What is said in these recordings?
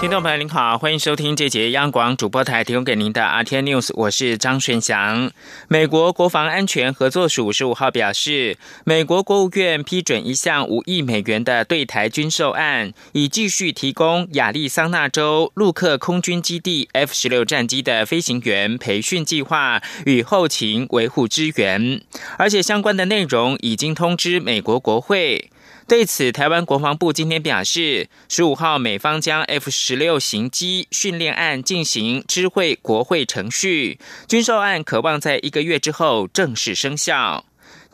听众朋友您好，欢迎收听这节央广主播台提供给您的 RT News，我是张顺祥。美国国防安全合作署十五号表示，美国国务院批准一项五亿美元的对台军售案，以继续提供亚利桑那州陆克空军基地 F 十六战机的飞行员培训计划与后勤维护支援，而且相关的内容已经通知美国国会。对此，台湾国防部今天表示，十五号美方将 F 十六型机训练案进行知会国会程序，军售案可望在一个月之后正式生效。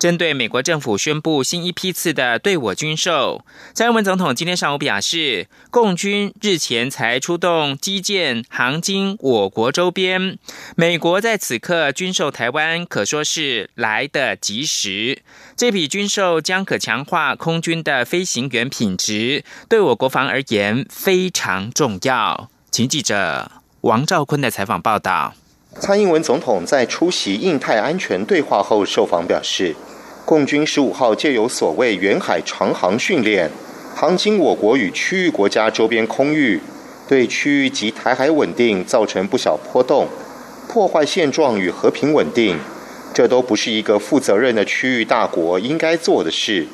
针对美国政府宣布新一批次的对我军售，蔡英文总统今天上午表示，共军日前才出动基建航经我国周边，美国在此刻军售台湾，可说是来得及时。这笔军售将可强化空军的飞行员品质，对我国防而言非常重要。请记者王兆坤的采访报道。蔡英文总统在出席印太安全对话后受访表示，共军十五号借由所谓远海长航训练，航经我国与区域国家周边空域，对区域及台海稳定造成不小波动，破坏现状与和平稳定，这都不是一个负责任的区域大国应该做的事。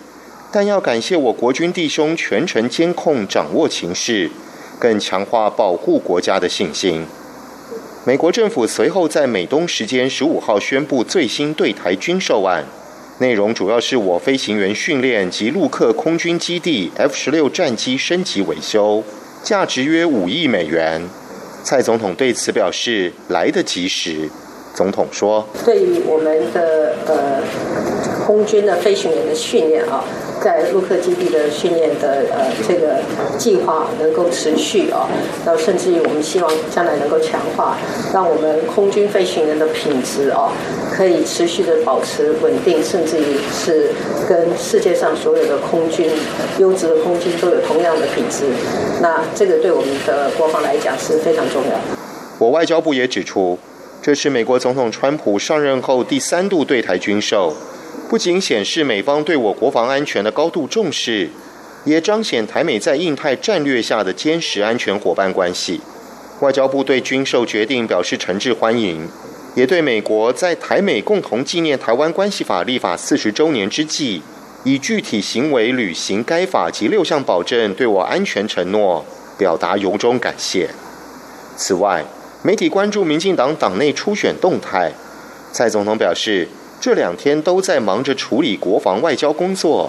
但要感谢我国军弟兄全程监控掌握情势，更强化保护国家的信心。美国政府随后在美东时间十五号宣布最新对台军售案，内容主要是我飞行员训练及陆克空军基地 F 十六战机升级维修，价值约五亿美元。蔡总统对此表示来得及时。总统说：“对于我们的呃空军的飞行员的训练啊。”在陆克基地的训练的呃这个计划能够持续啊，然后甚至于我们希望将来能够强化，让我们空军飞行员的品质啊可以持续的保持稳定，甚至于是跟世界上所有的空军优质的空军都有同样的品质。那这个对我们的国防来讲是非常重要。我外交部也指出，这是美国总统川普上任后第三度对台军售。不仅显示美方对我国防安全的高度重视，也彰显台美在印太战略下的坚实安全伙伴关系。外交部对军售决定表示诚挚欢迎，也对美国在台美共同纪念《台湾关系法》立法四十周年之际，以具体行为履行该法及六项保证对我安全承诺，表达由衷感谢。此外，媒体关注民进党党内初选动态，蔡总统表示。这两天都在忙着处理国防外交工作，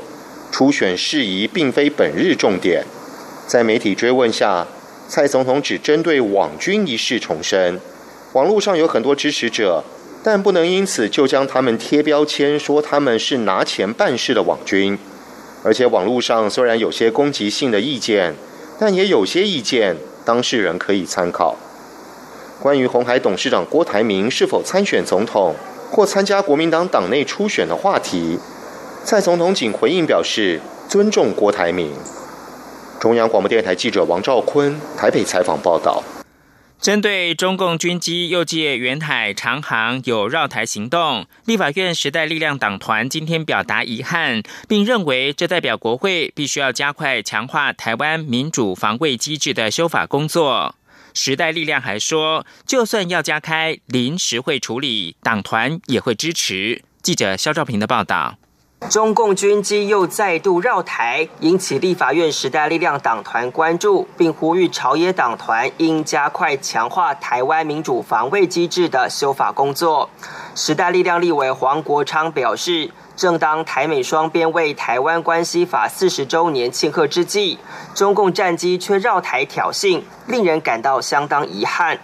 初选事宜并非本日重点。在媒体追问下，蔡总统只针对网军一事重申：网络上有很多支持者，但不能因此就将他们贴标签，说他们是拿钱办事的网军。而且网络上虽然有些攻击性的意见，但也有些意见当事人可以参考。关于红海董事长郭台铭是否参选总统？或参加国民党党内初选的话题，蔡总统仅回应表示尊重郭台铭。中央广播电台记者王兆坤台北采访报道。针对中共军机又借远海长航有绕台行动，立法院时代力量党团今天表达遗憾，并认为这代表国会必须要加快强化台湾民主防卫机制的修法工作。时代力量还说，就算要加开临时会处理，党团也会支持。记者肖兆平的报道。中共军机又再度绕台，引起立法院时代力量党团关注，并呼吁朝野党团应加快强化台湾民主防卫机制的修法工作。时代力量立委黄国昌表示。正当台美双边为《台湾关系法》四十周年庆贺之际，中共战机却绕台挑衅，令人感到相当遗憾。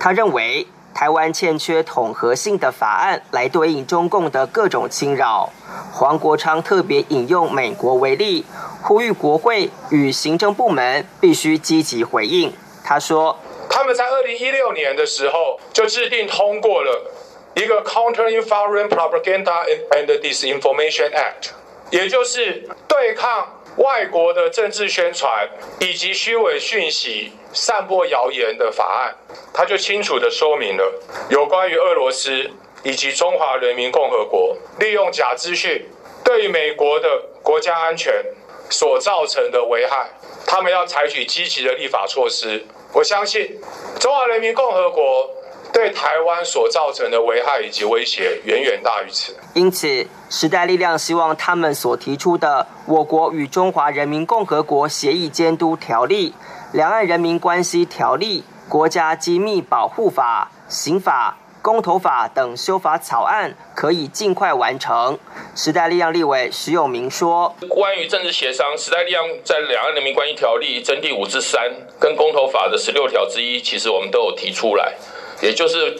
他认为，台湾欠缺统合性的法案来对应中共的各种侵扰。黄国昌特别引用美国为例，呼吁国会与行政部门必须积极回应。他说：“他们在二零一六年的时候就制定通过了。”一个 Countering Foreign Propaganda and Disinformation Act，也就是对抗外国的政治宣传以及虚伪讯息、散播谣言的法案，它就清楚地说明了有关于俄罗斯以及中华人民共和国利用假资讯对美国的国家安全所造成的危害，他们要采取积极的立法措施。我相信中华人民共和国。对台湾所造成的危害以及威胁远远大于此。因此，时代力量希望他们所提出的《我国与中华人民共和国协议监督条例》《两岸人民关系条例》《国家机密保护法》《刑法》《公投法》等修法草案可以尽快完成。时代力量立委石永明说：“关于政治协商，时代力量在《两岸人民关系条例》增第五至三跟公投法的十六条之一，其实我们都有提出来。”也就是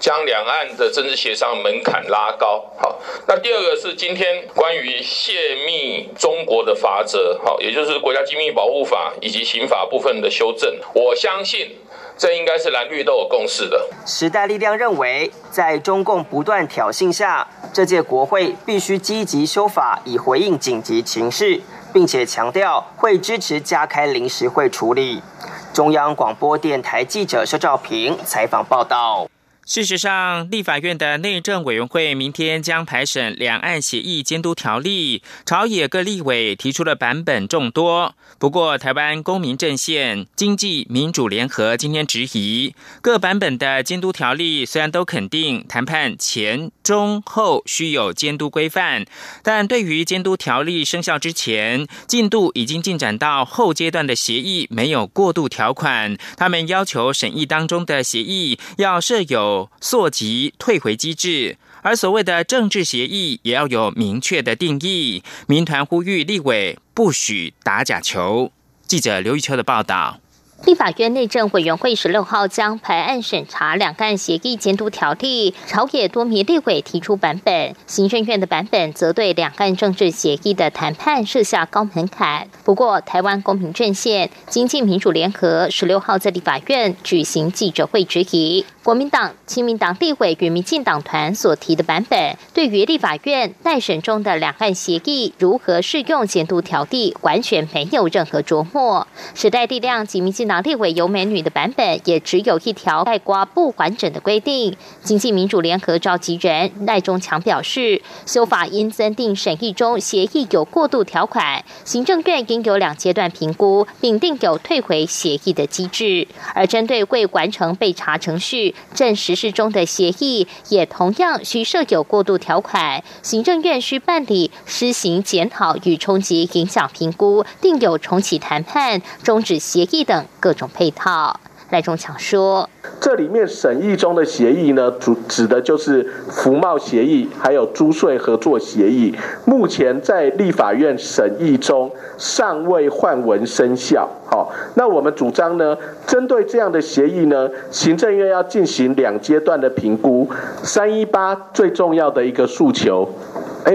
将两岸的政治协商门槛拉高。好，那第二个是今天关于泄密中国的法则，好，也就是国家机密保护法以及刑法部分的修正。我相信这应该是蓝绿都有共识的。时代力量认为，在中共不断挑衅下，这届国会必须积极修法，以回应紧急情势，并且强调会支持加开临时会处理。中央广播电台记者肖兆平采访报道。事实上，立法院的内政委员会明天将排审《两岸协议监督条例》，朝野各立委提出了版本众多。不过，台湾公民阵线、经济民主联合今天质疑，各版本的监督条例虽然都肯定谈判前、中、后需有监督规范，但对于监督条例生效之前进度已经进展到后阶段的协议没有过渡条款，他们要求审议当中的协议要设有。溯及退回机制，而所谓的政治协议也要有明确的定义。民团呼吁立委不许打假球。记者刘玉秋的报道。立法院内政委员会十六号将排案审查两岸协议监督条例，朝野多名立委提出版本，行政院的版本则对两岸政治协议的谈判设下高门槛。不过，台湾公平阵线、经济民主联合十六号在立法院举行记者会质疑。国民党、亲民党立委与民进党团所提的版本，对于立法院待审中的两岸协议如何适用监督条例，完全没有任何琢磨。时代力量及民进党立委尤美女的版本，也只有一条盖瓜不完整的规定。经济民主联合召集人赖中强表示，修法应增订审议中协议有过渡条款，行政院应有两阶段评估，并定有退回协议的机制。而针对未完成备查程序，正实施中的协议也同样需设有过渡条款，行政院需办理施行检讨与冲击影响评估，定有重启谈判、终止协议等各种配套。赖中强说：“这里面审议中的协议呢，主指的就是服贸协议，还有租税合作协议。目前在立法院审议中，尚未换文生效。好，那我们主张呢，针对这样的协议呢，行政院要进行两阶段的评估。三一八最重要的一个诉求。”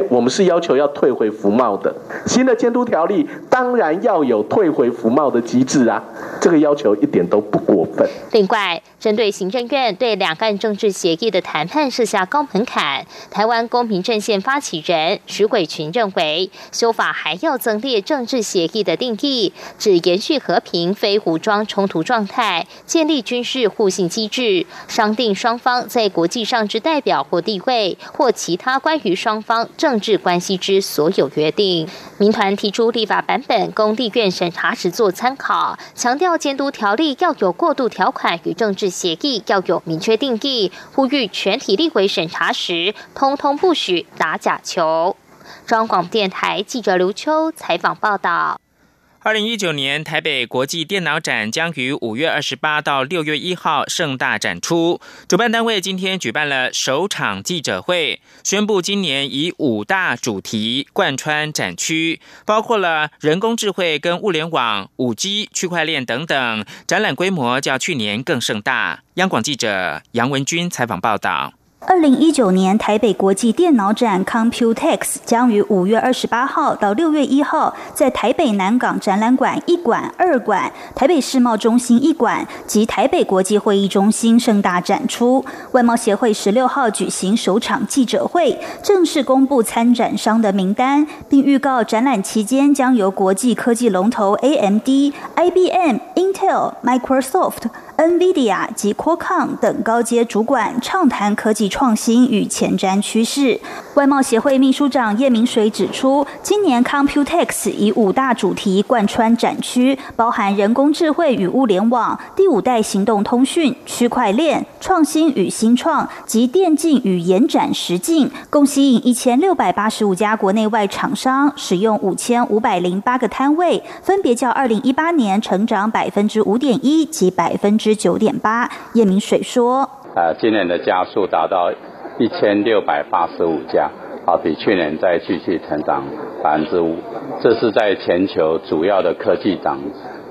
我们是要求要退回服贸的新的监督条例，当然要有退回服贸的机制啊，这个要求一点都不过分。另外，针对行政院对两岸政治协议的谈判设下高门槛，台湾公平阵线发起人徐伟群认为，修法还要增列政治协议的定义，指延续和平非武装冲突状态，建立军事互信机制，商定双方在国际上之代表或地位，或其他关于双方。政治关系之所有约定，民团提出立法版本，供立院审查时做参考，强调监督条例要有过渡条款与政治协议要有明确定义，呼吁全体立委审查时，通通不许打假球。中广电台记者刘秋采访报道。二零一九年台北国际电脑展将于五月二十八到六月一号盛大展出。主办单位今天举办了首场记者会，宣布今年以五大主题贯穿展区，包括了人工智慧跟物联网、五 G、区块链等等。展览规模较去年更盛大。央广记者杨文军采访报道。二零一九年台北国际电脑展 Computex 将于五月二十八号到六月一号在台北南港展览馆一馆、二馆、台北世贸中心一馆及台北国际会议中心盛大展出。外贸协会十六号举行首场记者会，正式公布参展商的名单，并预告展览期间将由国际科技龙头 AMD、IBM、Intel、Microsoft。NVIDIA 及 Qualcomm 等高阶主管畅谈科技创新与前瞻趋势。外贸协会秘书长叶明水指出，今年 Computex 以五大主题贯穿展区，包含人工智慧与物联网、第五代行动通讯、区块链、创新与新创及电竞与延展实境，共吸引一千六百八十五家国内外厂商，使用五千五百零八个摊位，分别较二零一八年成长百分之五点一及百分之。十九点八，叶明水说：“呃，今年的加速达到一千六百八十五家，啊，比去年再继续成长百分之五。这是在全球主要的科技涨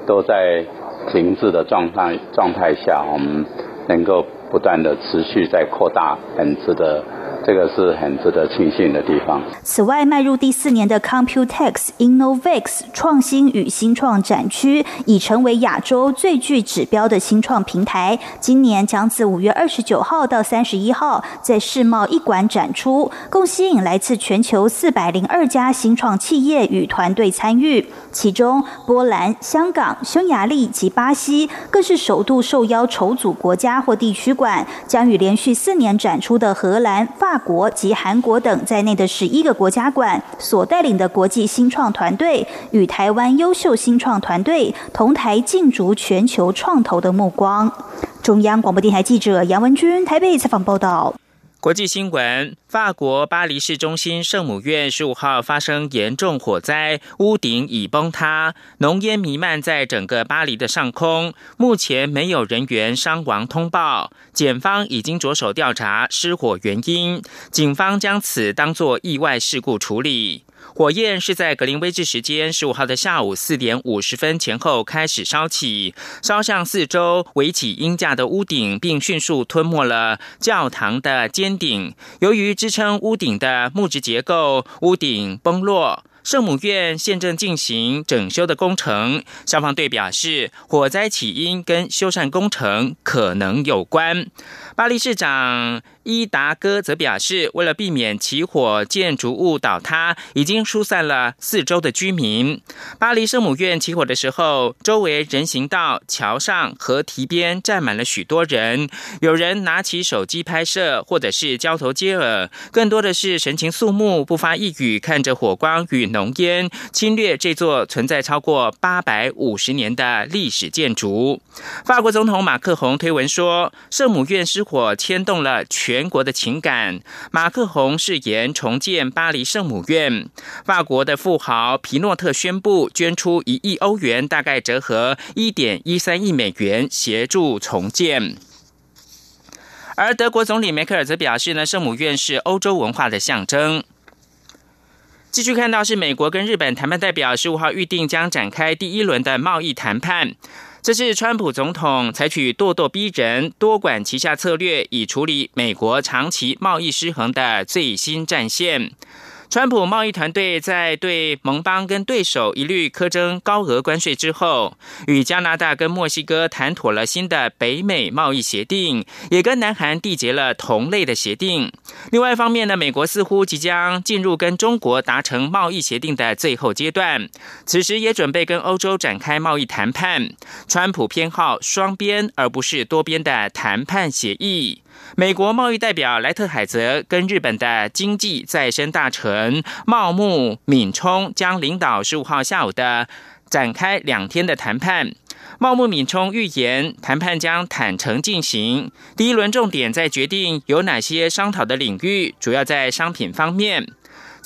都在停滞的状态状态下，我们能够不断的持续在扩大，很值的。”这个是很值得庆幸的地方。此外，迈入第四年的 Computex Innovex 创新与新创展区已成为亚洲最具指标的新创平台。今年将自五月二十九号到三十一号在世贸一馆展出，共吸引来自全球四百零二家新创企业与团队参与。其中，波兰、香港、匈牙利及巴西更是首度受邀筹组国家或地区馆，将与连续四年展出的荷兰、法。国及韩国等在内的十一个国家馆所带领的国际新创团队，与台湾优秀新创团队同台竞逐全球创投的目光。中央广播电台记者杨文君台北采访报道。国际新闻：法国巴黎市中心圣母院十五号发生严重火灾，屋顶已崩塌，浓烟弥漫在整个巴黎的上空。目前没有人员伤亡通报，检方已经着手调查失火原因，警方将此当作意外事故处理。火焰是在格林威治时间十五号的下午四点五十分前后开始烧起，烧向四周围起鹰架的屋顶，并迅速吞没了教堂的尖顶。由于支撑屋顶的木质结构，屋顶崩落。圣母院现正进行整修的工程，消防队表示，火灾起因跟修缮工程可能有关。巴黎市长。伊达哥则表示，为了避免起火、建筑物倒塌，已经疏散了四周的居民。巴黎圣母院起火的时候，周围人行道、桥上和堤边站满了许多人，有人拿起手机拍摄，或者是交头接耳，更多的是神情肃穆、不发一语，看着火光与浓烟侵略这座存在超过八百五十年的历史建筑。法国总统马克宏推文说，圣母院失火牵动了全。国的情感，马克宏誓言重建巴黎圣母院。法国的富豪皮诺特宣布捐出一亿欧元，大概折合一点一三亿美元，协助重建。而德国总理梅克尔则表示呢，圣母院是欧洲文化的象征。继续看到是美国跟日本谈判代表十五号预定将展开第一轮的贸易谈判。这是川普总统采取咄咄逼人、多管齐下策略，以处理美国长期贸易失衡的最新战线。川普贸易团队在对盟邦跟对手一律苛征高额关税之后，与加拿大跟墨西哥谈妥了新的北美贸易协定，也跟南韩缔结了同类的协定。另外一方面呢，美国似乎即将进入跟中国达成贸易协定的最后阶段，此时也准备跟欧洲展开贸易谈判。川普偏好双边而不是多边的谈判协议。美国贸易代表莱特海泽跟日本的经济再生大臣茂木敏充将领导十五号下午的展开两天的谈判。茂木敏充预言，谈判将坦诚进行。第一轮重点在决定有哪些商讨的领域，主要在商品方面。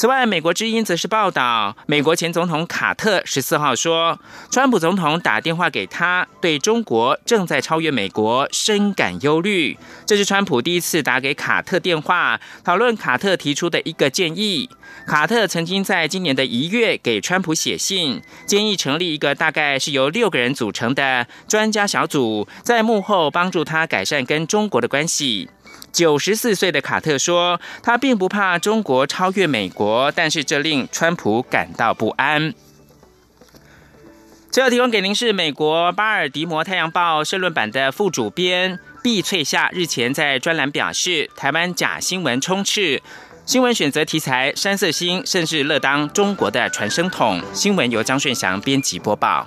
此外，美国之音则是报道，美国前总统卡特十四号说，川普总统打电话给他，对中国正在超越美国深感忧虑。这是川普第一次打给卡特电话，讨论卡特提出的一个建议。卡特曾经在今年的一月给川普写信，建议成立一个大概是由六个人组成的专家小组，在幕后帮助他改善跟中国的关系。九十四岁的卡特说：“他并不怕中国超越美国，但是这令川普感到不安。”最后提供给您是美国巴尔的摩太阳报社论版的副主编毕翠夏日前在专栏表示：“台湾假新闻充斥，新闻选择题材三色星，甚至乐当中国的传声筒。”新闻由张顺祥编辑播报。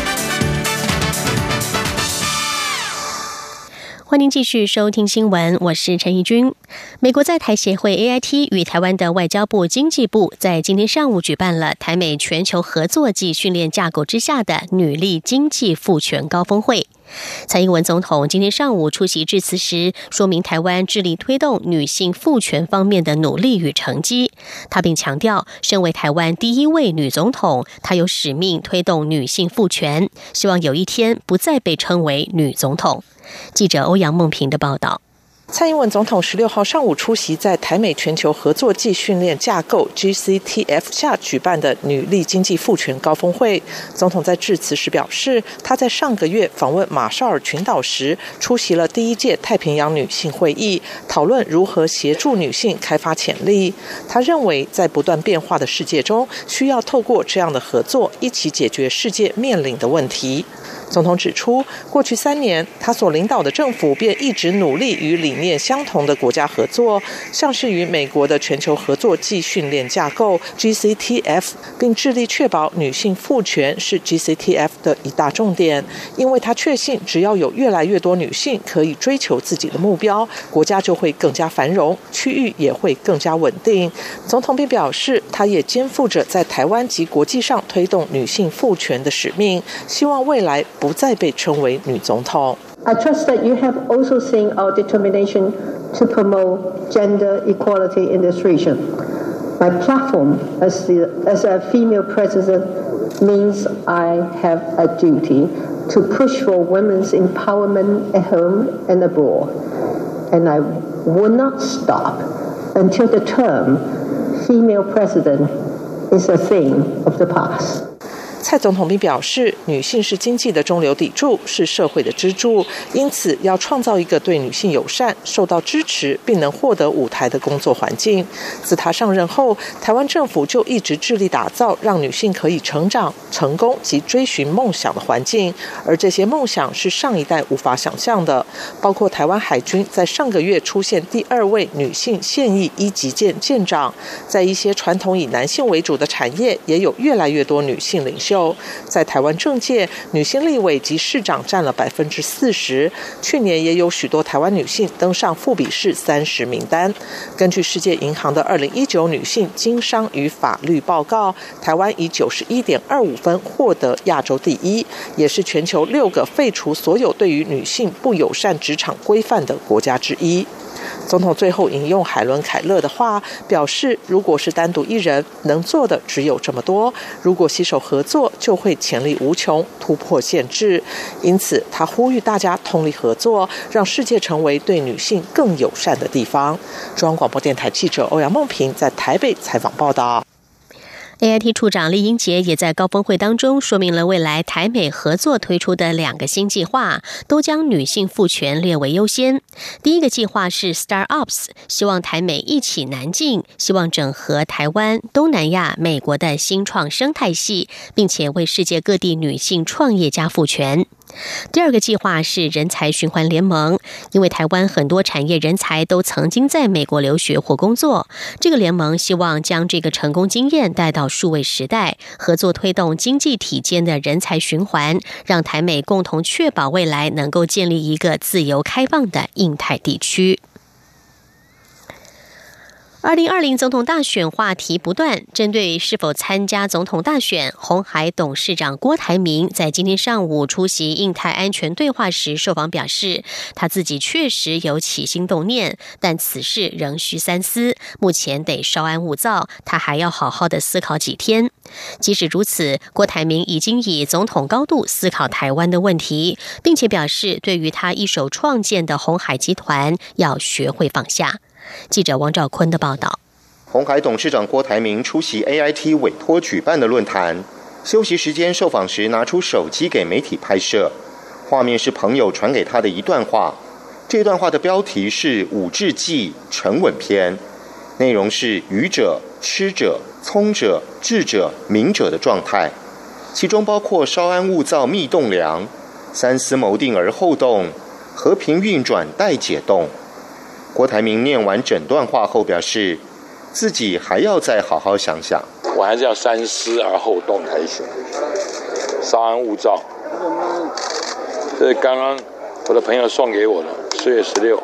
欢迎继续收听新闻，我是陈怡君。美国在台协会 AIT 与台湾的外交部、经济部在今天上午举办了台美全球合作暨训练架构之下的女力经济赋权高峰会。蔡英文总统今天上午出席致辞时，说明台湾致力推动女性赋权方面的努力与成绩。他并强调，身为台湾第一位女总统，她有使命推动女性赋权，希望有一天不再被称为女总统。记者欧阳梦平的报道。蔡英文总统十六号上午出席在台美全球合作暨训练架构 （GCTF） 下举办的女力经济赋权高峰会。总统在致辞时表示，他在上个月访问马绍尔群岛时，出席了第一届太平洋女性会议，讨论如何协助女性开发潜力。他认为，在不断变化的世界中，需要透过这样的合作，一起解决世界面临的问题。总统指出，过去三年，他所领导的政府便一直努力与理念相同的国家合作，像是与美国的全球合作暨训练架构 （GCTF），并致力确保女性赋权是 GCTF 的一大重点。因为他确信，只要有越来越多女性可以追求自己的目标，国家就会更加繁荣，区域也会更加稳定。总统并表示，他也肩负着在台湾及国际上推动女性赋权的使命，希望未来。不再被称为女总统。I trust that you have also seen our determination to promote gender equality in this region. My platform as, the, as a female president means I have a duty to push for women's empowerment at home and abroad. And I will not stop until the term female president is a thing of the past. 蔡总统并表示，女性是经济的中流砥柱，是社会的支柱，因此要创造一个对女性友善、受到支持并能获得舞台的工作环境。自他上任后，台湾政府就一直致力打造让女性可以成长、成功及追寻梦想的环境，而这些梦想是上一代无法想象的。包括台湾海军在上个月出现第二位女性现役一级舰舰长，在一些传统以男性为主的产业，也有越来越多女性领袖。在台湾政界，女性立委及市长占了百分之四十。去年也有许多台湾女性登上富比士三十名单。根据世界银行的二零一九女性经商与法律报告，台湾以九十一点二五分获得亚洲第一，也是全球六个废除所有对于女性不友善职场规范的国家之一。总统最后引用海伦·凯勒的话，表示：“如果是单独一人，能做的只有这么多；如果携手合作，就会潜力无穷，突破限制。因此，他呼吁大家通力合作，让世界成为对女性更友善的地方。”中央广播电台记者欧阳梦平在台北采访报道。AIT 处长厉英杰也在高峰会当中说明了未来台美合作推出的两个新计划，都将女性赋权列为优先。第一个计划是 Star Ups，希望台美一起南进，希望整合台湾、东南亚、美国的新创生态系，并且为世界各地女性创业家赋权。第二个计划是人才循环联盟，因为台湾很多产业人才都曾经在美国留学或工作，这个联盟希望将这个成功经验带到数位时代，合作推动经济体间的人才循环，让台美共同确保未来能够建立一个自由开放的印太地区。二零二零总统大选话题不断，针对是否参加总统大选，红海董事长郭台铭在今天上午出席印太安全对话时受访表示，他自己确实有起心动念，但此事仍需三思，目前得稍安勿躁，他还要好好的思考几天。即使如此，郭台铭已经以总统高度思考台湾的问题，并且表示，对于他一手创建的红海集团，要学会放下。记者王兆坤的报道。红海董事长郭台铭出席 AIT 委托举办的论坛，休息时间受访时拿出手机给媒体拍摄，画面是朋友传给他的一段话。这段话的标题是《五志记沉稳篇》，内容是愚者、痴者、聪者、智者、明者的状态，其中包括稍安勿躁密动梁，三思谋定而后动，和平运转待解冻。郭台铭念完整段话后表示。自己还要再好好想想，我还是要三思而后动才行，稍安勿躁。这是刚刚我的朋友送给我的，四月十六。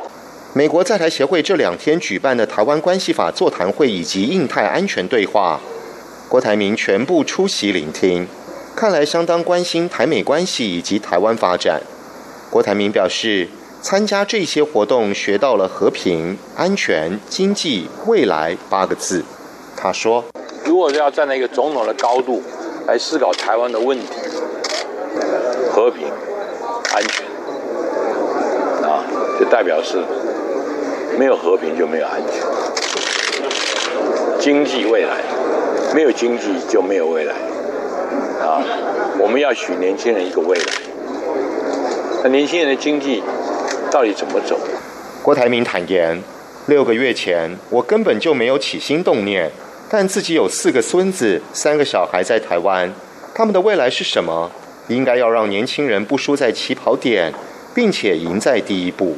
美国在台协会这两天举办的台湾关系法座谈会以及印太安全对话，郭台铭全部出席聆听，看来相当关心台美关系以及台湾发展。郭台铭表示。参加这些活动，学到了和平、安全、经济、未来八个字。他说：“如果要站在一个总统的高度来思考台湾的问题，和平、安全啊，就代表是没有和平就没有安全；经济未来没有经济就没有未来啊。我们要许年轻人一个未来，那年轻人的经济。”到底怎么走？郭台铭坦言，六个月前我根本就没有起心动念，但自己有四个孙子，三个小孩在台湾，他们的未来是什么？应该要让年轻人不输在起跑点，并且赢在第一步。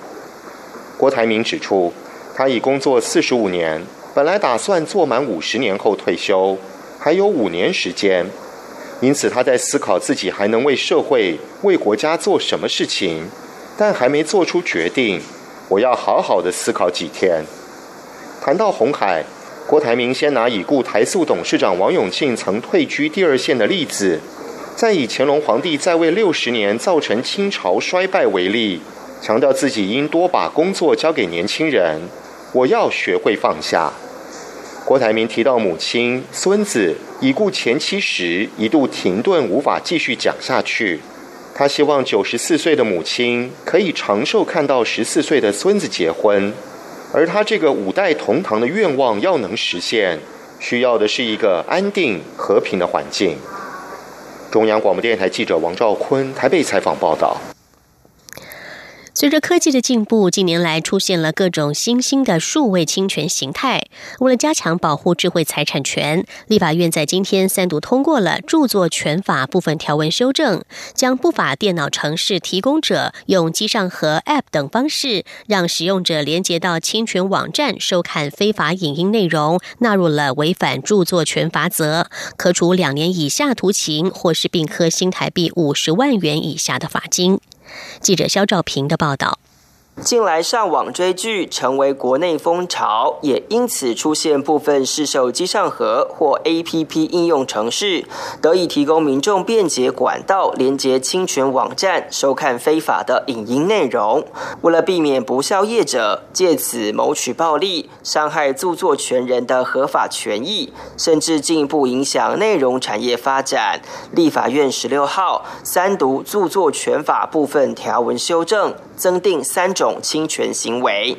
郭台铭指出，他已工作四十五年，本来打算做满五十年后退休，还有五年时间，因此他在思考自己还能为社会、为国家做什么事情。但还没做出决定，我要好好的思考几天。谈到红海，郭台铭先拿已故台塑董事长王永庆曾退居第二线的例子，再以乾隆皇帝在位六十年造成清朝衰败为例，强调自己应多把工作交给年轻人。我要学会放下。郭台铭提到母亲、孙子已故前妻时，一度停顿，无法继续讲下去。他希望九十四岁的母亲可以长寿，看到十四岁的孙子结婚，而他这个五代同堂的愿望要能实现，需要的是一个安定和平的环境。中央广播电台记者王兆坤台北采访报道。随着科技的进步，近年来出现了各种新兴的数位侵权形态。为了加强保护智慧财产权，立法院在今天三读通过了著作权法部分条文修正，将不法电脑程式提供者用机上盒、App 等方式让使用者连接到侵权网站收看非法影音内容，纳入了违反著作权法则，可处两年以下徒刑，或是并科新台币五十万元以下的罚金。记者肖兆平的报道。近来上网追剧成为国内风潮，也因此出现部分市售机上盒或 A P P 应用程式，得以提供民众便捷管道连接侵权网站收看非法的影音内容。为了避免不孝业者借此谋取暴利，伤害著作权人的合法权益，甚至进一步影响内容产业发展，立法院十六号三读著作权法部分条文修正。增订三种侵权行为，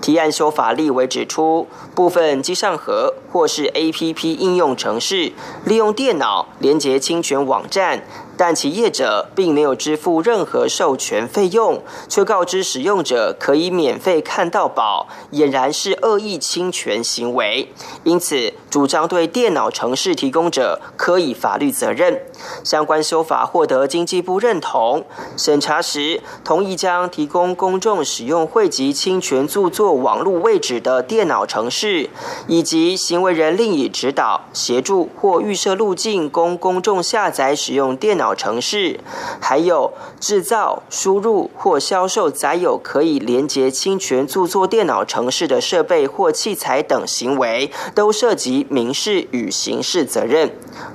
提案修法立委指出，部分机上盒或是 A P P 应用程式，利用电脑连接侵权网站。但其业者并没有支付任何授权费用，却告知使用者可以免费看到宝，俨然是恶意侵权行为。因此，主张对电脑程式提供者可以法律责任。相关修法获得经济部认同，审查时同意将提供公众使用汇集侵权著作网络位置的电脑程式，以及行为人另以指导、协助或预设路径供公众下载使用电脑。城市，还有制造、输入或销售载有可以连接侵权著作电脑城市的设备或器材等行为，都涉及民事与刑事责任。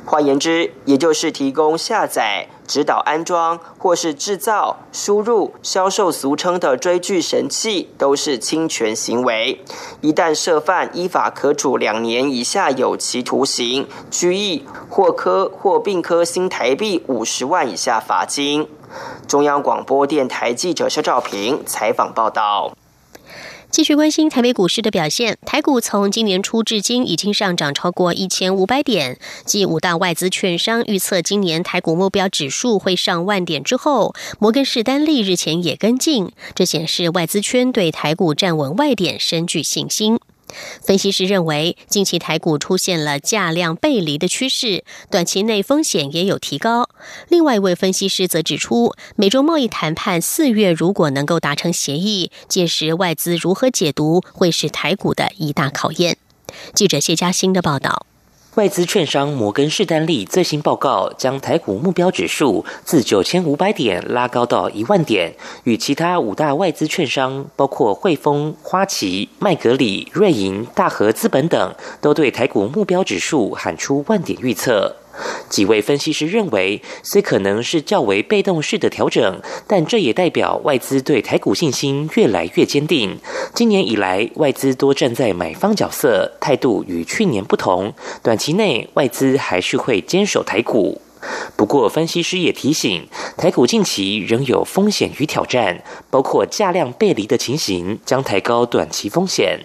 换言之，也就是提供下载。指导安装或是制造、输入、销售俗称的追剧神器，都是侵权行为。一旦涉犯，依法可处两年以下有期徒刑、拘役，或科或并科新台币五十万以下罚金。中央广播电台记者肖照平采访报道。继续关心台北股市的表现，台股从今年初至今已经上涨超过一千五百点。继五大外资券商预测今年台股目标指数会上万点之后，摩根士丹利日前也跟进，这显示外资圈对台股站稳外点深具信心。分析师认为，近期台股出现了价量背离的趋势，短期内风险也有提高。另外一位分析师则指出，美中贸易谈判四月如果能够达成协议，届时外资如何解读，会是台股的一大考验。记者谢嘉欣的报道。外资券商摩根士丹利最新报告将台股目标指数自九千五百点拉高到一万点，与其他五大外资券商，包括汇丰、花旗、麦格理、瑞银、大和资本等，都对台股目标指数喊出万点预测。几位分析师认为，虽可能是较为被动式的调整，但这也代表外资对台股信心越来越坚定。今年以来，外资多站在买方角色，态度与去年不同。短期内，外资还是会坚守台股。不过，分析师也提醒，台股近期仍有风险与挑战，包括价量背离的情形，将抬高短期风险。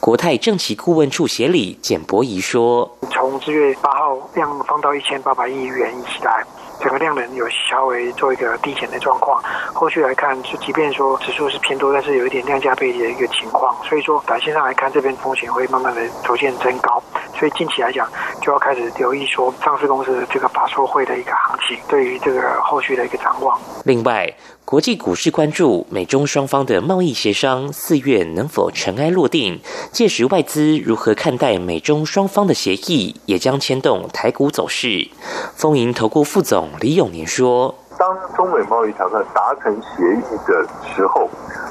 国泰政企顾问处协理简博仪说：“从四月八号量放到一千八百亿元以来。”整个量能有稍微做一个低减的状况，后续来看，就即便说指数是偏多，但是有一点量价背离的一个情况，所以说短线上来看，这边风险会慢慢的逐渐增高，所以近期来讲，就要开始留意说上市公司这个法说会的一个行情，对于这个后续的一个展望。另外。国际股市关注美中双方的贸易协商四月能否尘埃落定，届时外资如何看待美中双方的协议，也将牵动台股走势。丰盈投顾副总李永年说：“当中美贸易谈判达成协议的时候，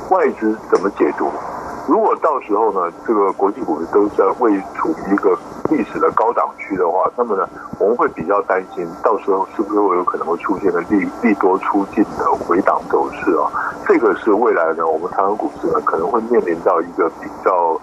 外资怎么解读？如果到时候呢，这个国际股市都在位处于一个。”历史的高档区的话，那么呢，我们会比较担心，到时候是不是会有可能会出现的利利多出尽的回档走势啊？这个是未来呢，我们台湾股市呢可能会面临到一个比较。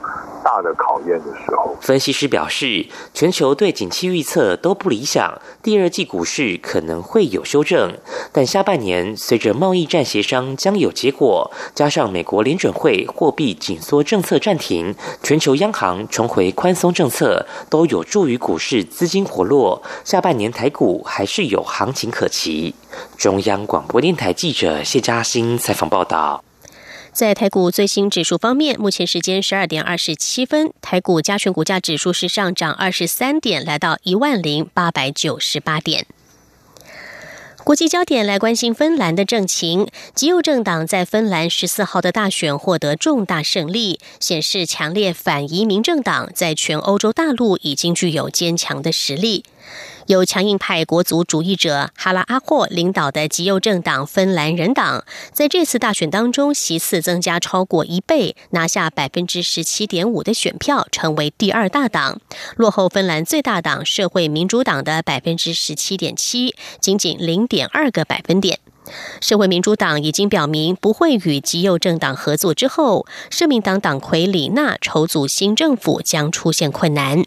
大的考验的时候，分析师表示，全球对景气预测都不理想，第二季股市可能会有修正，但下半年随着贸易战协商将有结果，加上美国联准会货币紧缩政策暂停，全球央行重回宽松政策，都有助于股市资金活络，下半年台股还是有行情可期。中央广播电台记者谢嘉欣采访报道。在台股最新指数方面，目前时间十二点二十七分，台股加权股价指数是上涨二十三点，来到一万零八百九十八点。国际焦点来关心芬兰的政情，极右政党在芬兰十四号的大选获得重大胜利，显示强烈反移民政党在全欧洲大陆已经具有坚强的实力。由强硬派国族主义者哈拉阿霍领导的极右政党芬兰人党，在这次大选当中席次增加超过一倍，拿下百分之十七点五的选票，成为第二大党，落后芬兰最大党社会民主党的百分之十七点七，仅仅零点二个百分点。社会民主党已经表明不会与极右政党合作之后，社民党党魁李娜筹组新政府将出现困难。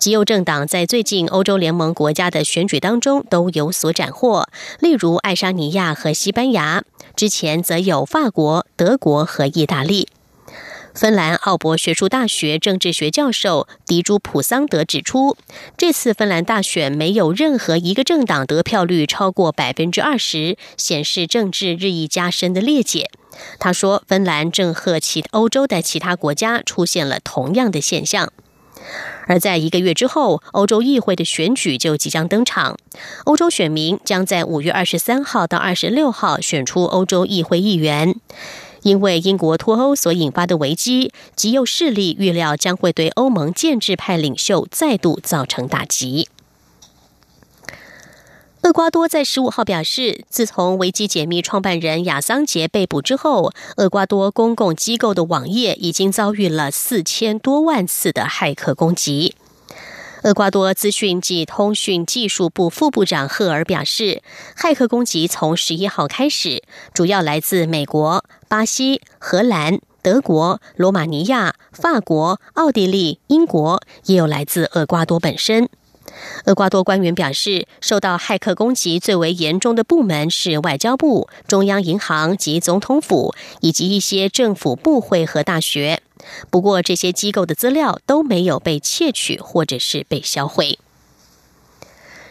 极右政党在最近欧洲联盟国家的选举当中都有所斩获，例如爱沙尼亚和西班牙，之前则有法国、德国和意大利。芬兰奥博学术大学政治学教授迪朱普桑德指出，这次芬兰大选没有任何一个政党得票率超过百分之二十，显示政治日益加深的裂解。他说，芬兰正和其欧洲的其他国家出现了同样的现象。而在一个月之后，欧洲议会的选举就即将登场。欧洲选民将在五月二十三号到二十六号选出欧洲议会议员。因为英国脱欧所引发的危机，极右势力预料将会对欧盟建制派领袖再度造成打击。厄瓜多在十五号表示，自从维基解密创办人亚桑杰被捕之后，厄瓜多公共机构的网页已经遭遇了四千多万次的骇客攻击。厄瓜多资讯及通讯技术部副部长赫尔表示，骇客攻击从十一号开始，主要来自美国、巴西、荷兰、德国、罗马尼亚、法国、奥地利、英国，也有来自厄瓜多本身。厄瓜多官员表示，受到骇客攻击最为严重的部门是外交部、中央银行及总统府，以及一些政府部会和大学。不过，这些机构的资料都没有被窃取或者是被销毁。